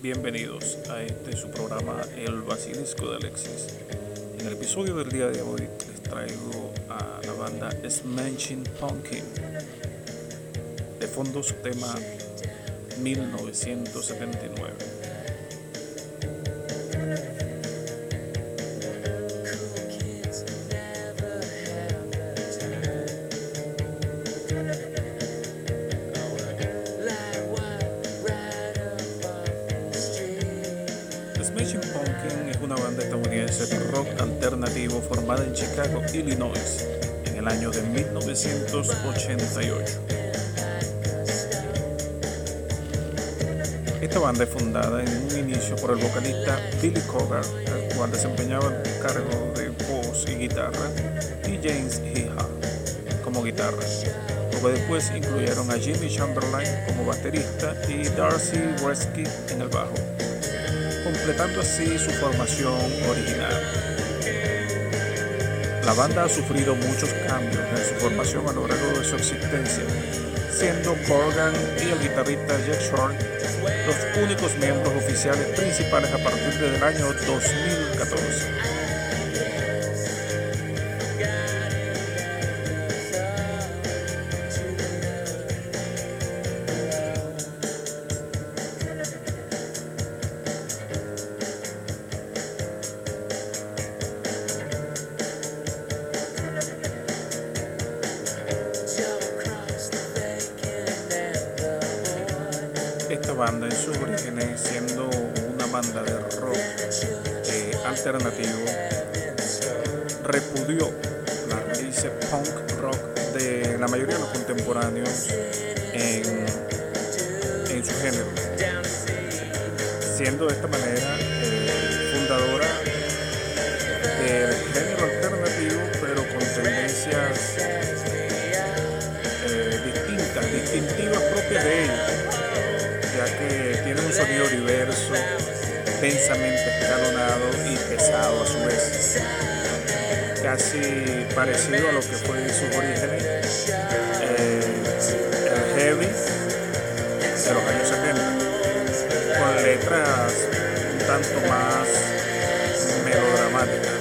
Bienvenidos a este su programa El Basilisco de Alexis. En el episodio del día de hoy les traigo a la banda Smashing Pumpkin. De fondo su tema 1979. Formada en Chicago, Illinois, en el año de 1988. Esta banda es fundada en un inicio por el vocalista Billy Cogar, el cual desempeñaba el cargo de voz y guitarra, y James Hija como guitarra. Luego después incluyeron a Jimmy Chamberlain como baterista y Darcy Wretzky en el bajo, completando así su formación original. La banda ha sufrido muchos cambios en su formación a lo largo de su existencia, siendo Corgan y el guitarrista Jack Short los únicos miembros oficiales principales a partir del año 2014. Banda en sus orígenes siendo una banda de rock eh, alternativo, repudió las raíces punk rock de la mayoría de los contemporáneos en, en su género, siendo de esta manera eh, densamente escalonado y pesado a su vez. Casi parecido a lo que fue en sus orígenes eh, el heavy de los años 70, con letras un tanto más melodramáticas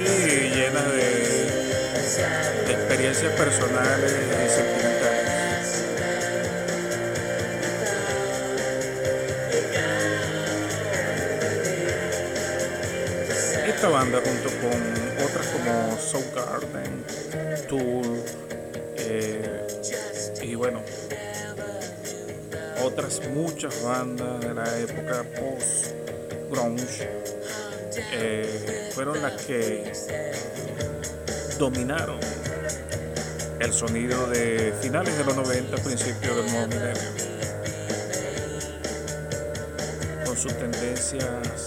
y llenas de, experiencias personales y banda junto con otras como Soul Garden, Tool eh, y bueno, otras muchas bandas de la época post grunge eh, fueron las que dominaron el sonido de finales de los 90, principios del nuevo milenio, con sus tendencias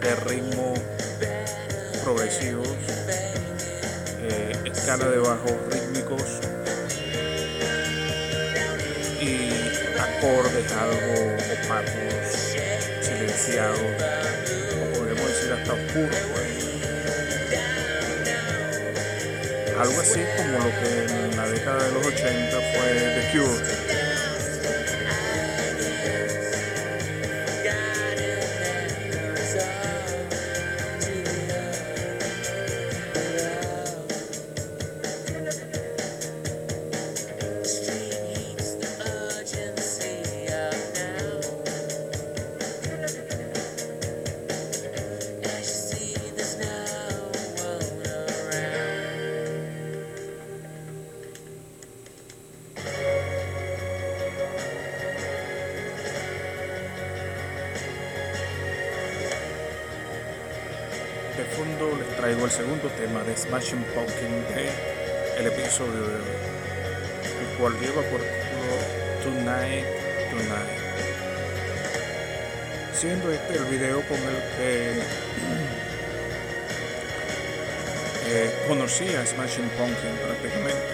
de ritmo progresivos, eh, escala de bajos rítmicos y acordes algo opacos, silenciados, o podemos decir hasta oscuros. Pues. Algo así como lo que en la década de los 80 fue The Cure. Traigo el segundo tema de Smashing Pumpkin de el episodio de hoy, el cual lleva por título Tonight, Tonight. Siendo este el video con el que eh, conocí a Smashing Pumpkin prácticamente.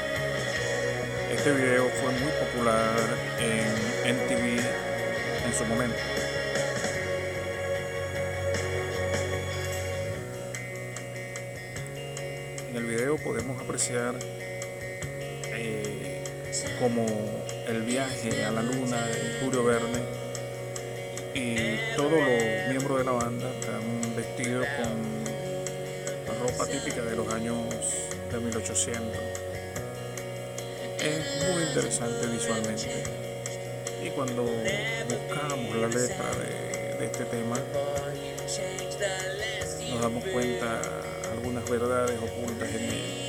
Este video fue muy popular en MTV en su momento. En el video podemos apreciar eh, como el viaje a la luna de Julio Verne y todos los miembros de la banda están vestidos con ropa típica de los años de 1800. Es muy interesante visualmente. Y cuando buscamos la letra de este tema, nos damos cuenta algunas verdades ocultas en él.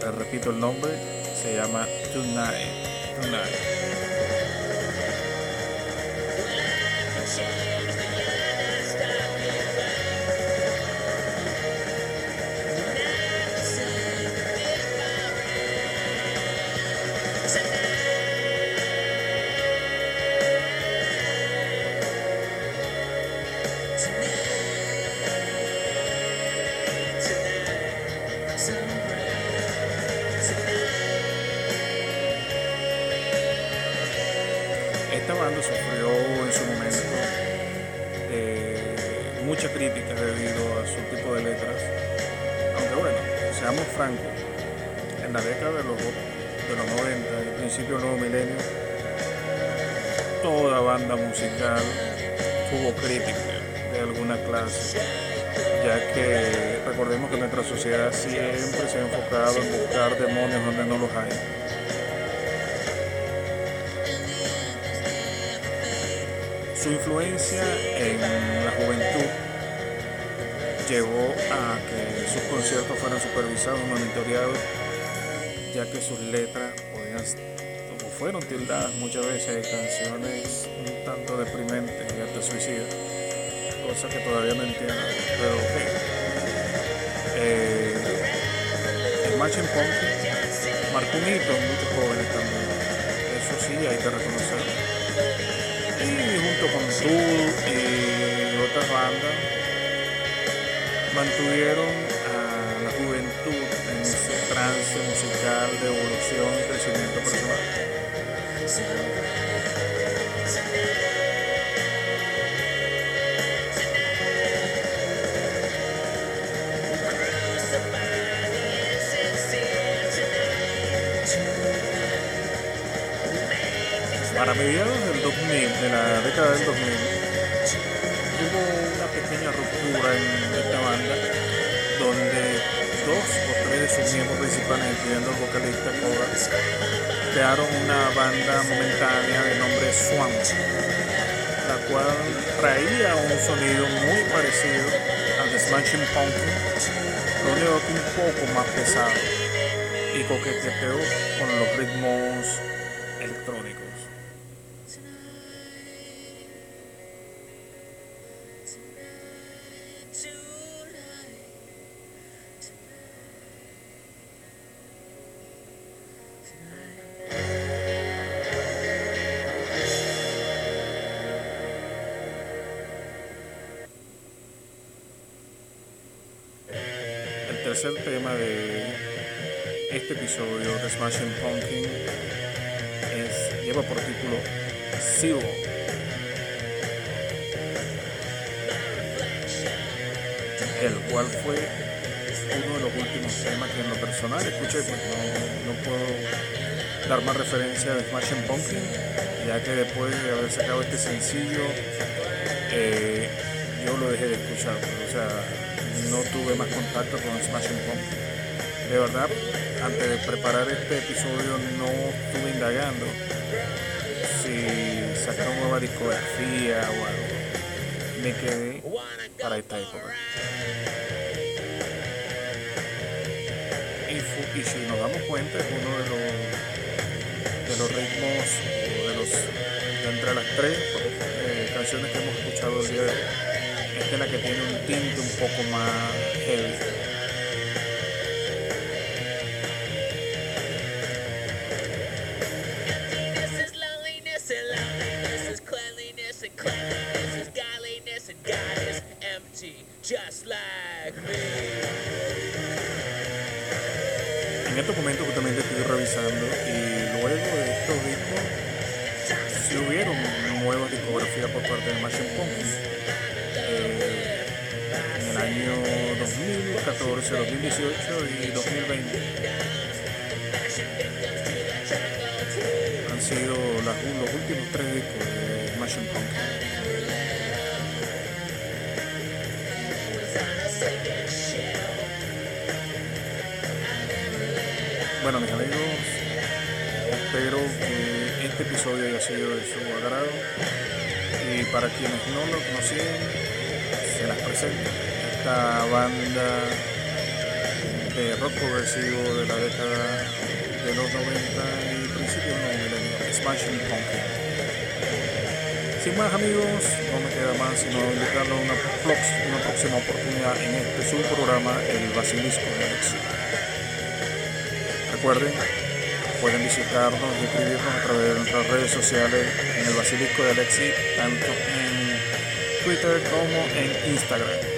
Les repito el nombre, se llama Tonight. Tonight. Sufrió en su momento eh, mucha crítica debido a su tipo de letras. Aunque bueno, seamos francos, en la década de los, de los 90, el principio del nuevo milenio, toda banda musical tuvo crítica de alguna clase, ya que recordemos que nuestra sociedad siempre se ha enfocado en buscar demonios donde no los hay. Su influencia en la juventud llevó a que sus conciertos fueran supervisados, monitoreados, ya que sus letras podían, fueron tildadas muchas veces de canciones un tanto deprimentes y hasta suicidas, cosa que todavía no entiendo, pero ok. Eh, el Machine Punk marcó un hito en muchos jóvenes también, eso sí hay que reconocerlo y junto con Tool y otras bandas mantuvieron a la juventud en ese trance musical de evolución y crecimiento personal. De la década del 2000, hubo una pequeña ruptura en esta banda donde dos o tres de sus miembros principales, incluyendo el vocalista Kovacs, crearon una banda momentánea de nombre Swan, la cual traía un sonido muy parecido al de Smashing Pumpkin, lo único que un poco más pesado y coqueteó con los ritmos electrónicos. Tercer tema de este episodio de Smashing Pumpkin es, lleva por título Zero. El cual fue uno de los últimos temas que en lo personal escuché, pues no, puedo dar más referencia de Smashing Pumpkin, ya que después de haber sacado este sencillo, eh, yo lo dejé de escuchar. Pues, o sea, no tuve más contacto con Smashing. De verdad, antes de preparar este episodio no estuve indagando si sacaron nueva discografía o algo. Me quedé para esta época. Y, y si nos damos cuenta es uno de los de los ritmos de los entre las tres eh, canciones que hemos escuchado el día de hoy esta es la que tiene un tinte un poco más heavy. En estos momentos justamente estoy revisando y luego de estos discos si hubieron nuevas discografías por parte de Machine Pumpkins en el año 2014, 2018 y 2020. sido los últimos tres discos de Smashing Pumpkins. Bueno, mis amigos, espero que este episodio haya sido de su agrado y para quienes no lo conocían, las presento. Esta banda de rock progresivo de la década de los 90 y principios de los milenios, Smashing Pumpkins. Sin más amigos, no me queda más sino invitarlos a una, una próxima oportunidad en este su programa, El Basilisco de Alexis. Recuerden, pueden visitarnos y escribirnos a través de nuestras redes sociales en el Basilisco de Alexi, tanto en Twitter como en Instagram.